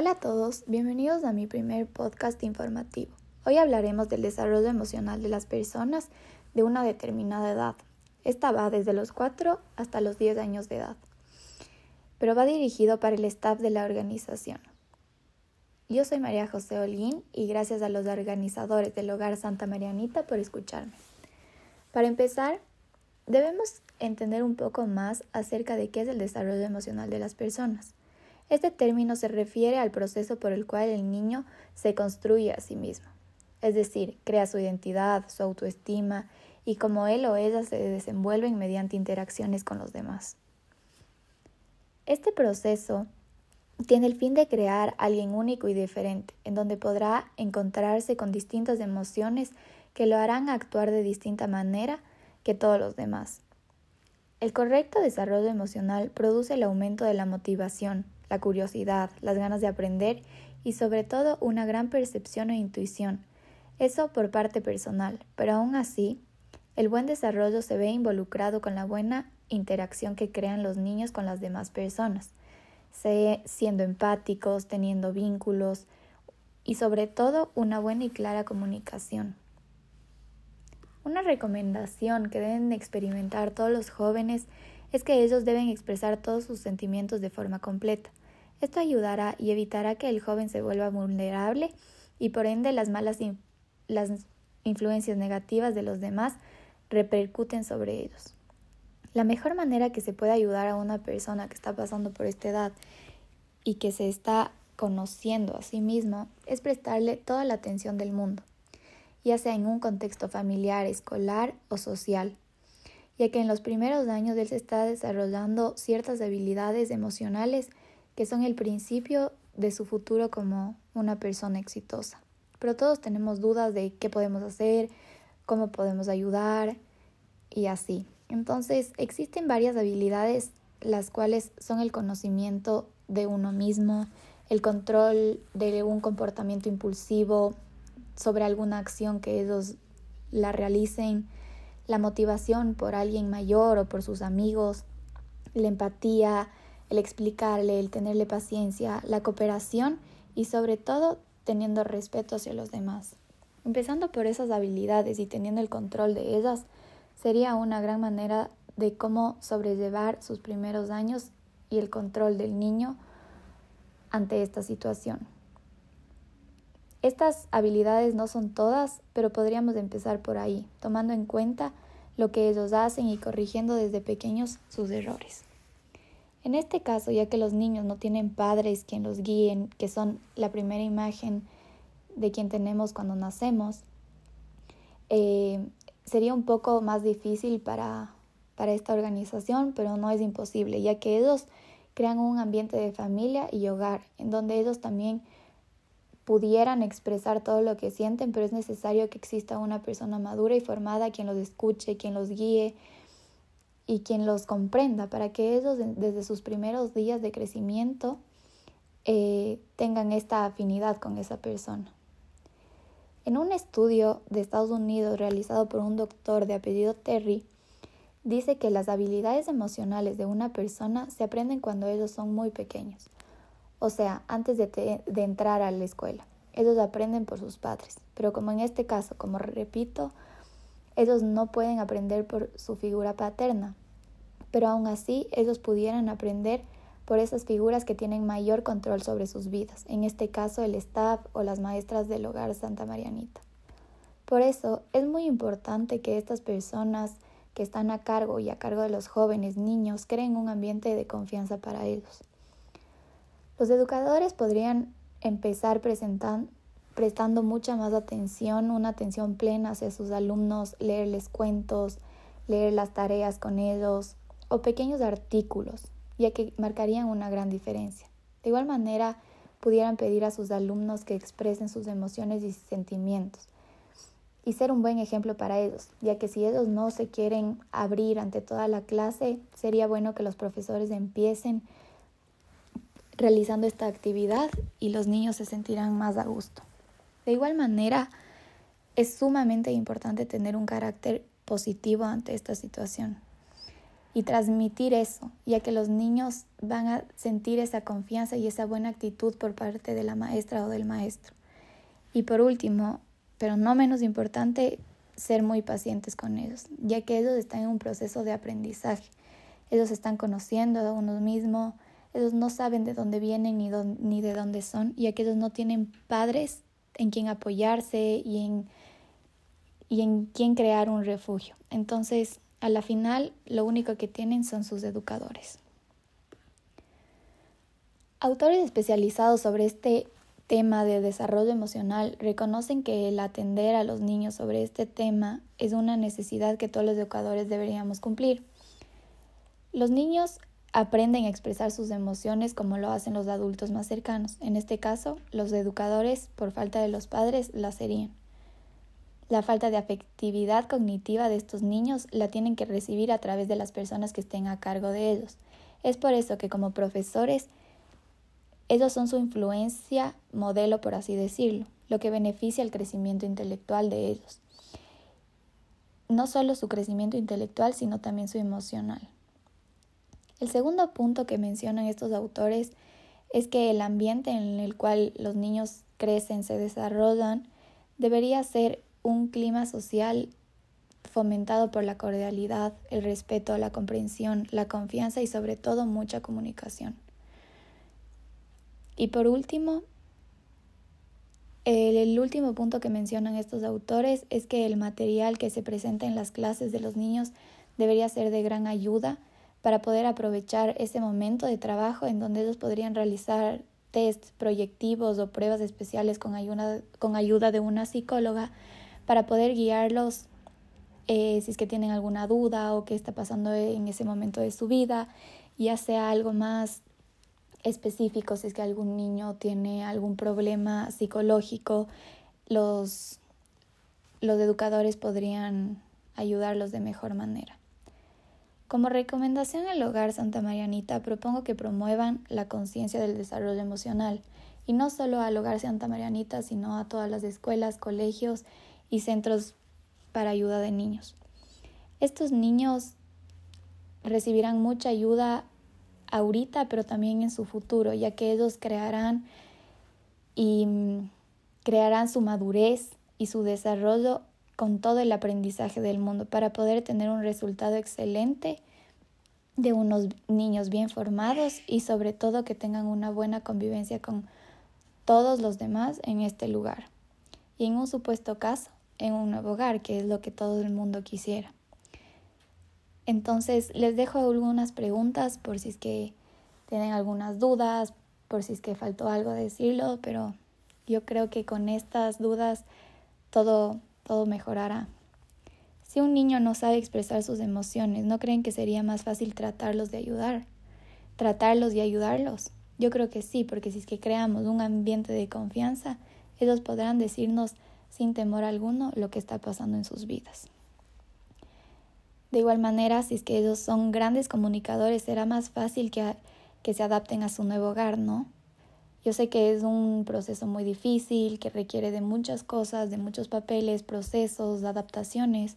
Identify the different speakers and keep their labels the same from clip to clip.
Speaker 1: Hola a todos, bienvenidos a mi primer podcast informativo. Hoy hablaremos del desarrollo emocional de las personas de una determinada edad. Esta va desde los 4 hasta los 10 años de edad, pero va dirigido para el staff de la organización. Yo soy María José Holguín y gracias a los organizadores del Hogar Santa Marianita por escucharme. Para empezar, debemos entender un poco más acerca de qué es el desarrollo emocional de las personas. Este término se refiere al proceso por el cual el niño se construye a sí mismo, es decir, crea su identidad, su autoestima y cómo él o ella se desenvuelven mediante interacciones con los demás. Este proceso tiene el fin de crear alguien único y diferente, en donde podrá encontrarse con distintas emociones que lo harán actuar de distinta manera que todos los demás. El correcto desarrollo emocional produce el aumento de la motivación, la curiosidad, las ganas de aprender y sobre todo una gran percepción e intuición. Eso por parte personal, pero aún así, el buen desarrollo se ve involucrado con la buena interacción que crean los niños con las demás personas, siendo empáticos, teniendo vínculos y sobre todo una buena y clara comunicación. Una recomendación que deben experimentar todos los jóvenes es que ellos deben expresar todos sus sentimientos de forma completa. Esto ayudará y evitará que el joven se vuelva vulnerable y por ende las malas las influencias negativas de los demás repercuten sobre ellos. La mejor manera que se puede ayudar a una persona que está pasando por esta edad y que se está conociendo a sí mismo es prestarle toda la atención del mundo, ya sea en un contexto familiar, escolar o social, ya que en los primeros años él se está desarrollando ciertas habilidades emocionales que son el principio de su futuro como una persona exitosa. Pero todos tenemos dudas de qué podemos hacer, cómo podemos ayudar y así. Entonces existen varias habilidades las cuales son el conocimiento de uno mismo, el control de un comportamiento impulsivo sobre alguna acción que ellos la realicen, la motivación por alguien mayor o por sus amigos, la empatía, el explicarle, el tenerle paciencia, la cooperación y sobre todo teniendo respeto hacia los demás. Empezando por esas habilidades y teniendo el control de ellas, sería una gran manera de cómo sobrellevar sus primeros años y el control del niño ante esta situación. Estas habilidades no son todas, pero podríamos empezar por ahí, tomando en cuenta lo que ellos hacen y corrigiendo desde pequeños sus errores. En este caso, ya que los niños no tienen padres quien los guíen, que son la primera imagen de quien tenemos cuando nacemos, eh, sería un poco más difícil para, para esta organización, pero no es imposible, ya que ellos crean un ambiente de familia y hogar, en donde ellos también pudieran expresar todo lo que sienten, pero es necesario que exista una persona madura y formada quien los escuche, quien los guíe, y quien los comprenda para que ellos desde sus primeros días de crecimiento eh, tengan esta afinidad con esa persona. En un estudio de Estados Unidos realizado por un doctor de apellido Terry, dice que las habilidades emocionales de una persona se aprenden cuando ellos son muy pequeños, o sea, antes de, entrar a la escuela. Ellos aprenden por sus padres, pero como en este caso, como repito, ellos no pueden aprender por su figura paterna, pero aún así ellos pudieran aprender por esas figuras que tienen mayor control sobre sus vidas, en este caso el staff o las maestras del hogar Santa Marianita. Por eso es muy importante que estas personas que están a cargo y a cargo de los jóvenes niños creen un ambiente de confianza para ellos. Los educadores podrían empezar prestando mucha más atención, una atención plena hacia sus alumnos, leerles cuentos, leer las tareas con ellos, o pequeños artículos, ya que marcarían una gran diferencia. De igual manera, pudieran pedir a sus alumnos que expresen sus emociones y sentimientos y ser un buen ejemplo para ellos, ya que si ellos no se quieren abrir ante toda la clase, sería bueno que los profesores empiecen realizando esta actividad y los niños se sentirán más a gusto. De igual manera, es sumamente importante tener un carácter positivo ante esta situación, y transmitir eso, ya que los niños van a sentir esa confianza y esa buena actitud por parte de la maestra o del maestro. Y por último, pero no menos importante, ser muy pacientes con ellos, ya que ellos están en un proceso de aprendizaje. Ellos están conociendo a uno mismo, ellos no saben de dónde vienen ni, ni de dónde son, ya que ellos no tienen padres en quien apoyarse y en, y en quien crear un refugio. Entonces, a la final, lo único que tienen son sus educadores. Autores especializados sobre este tema de desarrollo emocional reconocen que el atender a los niños sobre este tema es una necesidad que todos los educadores deberíamos cumplir. Los niños aprenden a expresar sus emociones como lo hacen los adultos más cercanos. En este caso, los educadores, por falta de los padres, la serían. La falta de afectividad cognitiva de estos niños la tienen que recibir a través de las personas que estén a cargo de ellos. Es por eso que como profesores, ellos son su influencia modelo, por así decirlo, lo que beneficia el crecimiento intelectual de ellos. No solo su crecimiento intelectual, sino también su emocional. El segundo punto que mencionan estos autores es que el ambiente en el cual los niños crecen, se desarrollan, debería ser un clima social fomentado por la cordialidad, el respeto, la comprensión, la confianza y sobre todo mucha comunicación. Y por último, el, último punto que mencionan estos autores es que el material que se presenta en las clases de los niños debería ser de gran ayuda para poder aprovechar ese momento de trabajo en donde ellos podrían realizar test proyectivos o pruebas especiales con ayuda, con ayuda de una psicóloga para poder guiarlos eh, si es que tienen alguna duda o qué está pasando en ese momento de su vida, ya sea algo más específico, si es que algún niño tiene algún problema psicológico, los, los educadores podrían ayudarlos de mejor manera. Como recomendación al hogar Santa Marianita, propongo que promuevan la conciencia del desarrollo emocional, y no solo al hogar Santa Marianita, sino a todas las escuelas, colegios y centros para ayuda de niños. Estos niños recibirán mucha ayuda ahorita, pero también en su futuro, ya que ellos crearán y mm, crearán su madurez y su desarrollo con todo el aprendizaje del mundo para poder tener un resultado excelente de unos niños bien formados y sobre todo que tengan una buena convivencia con todos los demás en este lugar. Y en un supuesto caso, en un nuevo hogar, que es lo que todo el mundo quisiera. Entonces les dejo algunas preguntas por si es que tienen algunas dudas, por si es que faltó algo decirlo, pero yo creo que con estas dudas todo, todo mejorará. Si un niño no sabe expresar sus emociones, ¿no creen que sería más fácil tratarlos de ayudar? Tratarlos y ayudarlos. Yo creo que sí, porque si es que creamos un ambiente de confianza, ellos podrán decirnos sin temor alguno lo que está pasando en sus vidas. De igual manera, si es que ellos son grandes comunicadores, será más fácil que, que se adapten a su nuevo hogar, ¿no? Yo sé que es un proceso muy difícil, que requiere de muchas cosas, de muchos papeles, procesos, adaptaciones,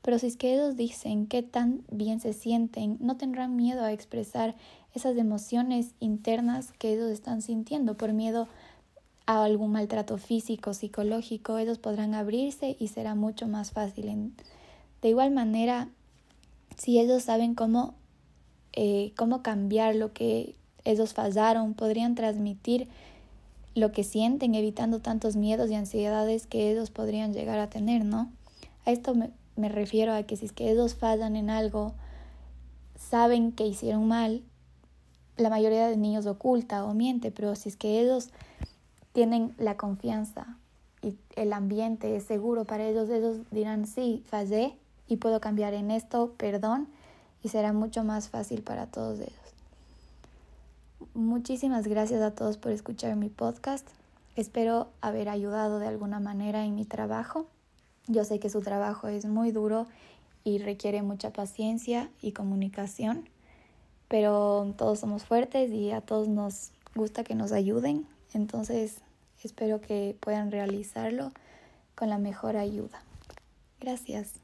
Speaker 1: pero si es que ellos dicen qué tan bien se sienten, no tendrán miedo a expresar esas emociones internas que ellos están sintiendo por miedo a algún maltrato físico, psicológico, ellos podrán abrirse y será mucho más fácil. De igual manera, si ellos saben cómo, eh, cómo cambiar lo que ellos fallaron, podrían transmitir lo que sienten, evitando tantos miedos y ansiedades que ellos podrían llegar a tener, ¿no? A esto me, me refiero a que si es que ellos fallan en algo, saben que hicieron mal, la mayoría de niños oculta o miente, pero si es que ellos tienen la confianza y el ambiente es seguro para ellos, ellos dirán, sí, fallé y puedo cambiar en esto, perdón, y será mucho más fácil para todos ellos. Muchísimas gracias a todos por escuchar mi podcast. Espero haber ayudado de alguna manera en mi trabajo. Yo sé que su trabajo es muy duro y requiere mucha paciencia y comunicación, pero todos somos fuertes y a todos nos gusta que nos ayuden. Entonces, espero que puedan realizarlo con la mejor ayuda. Gracias.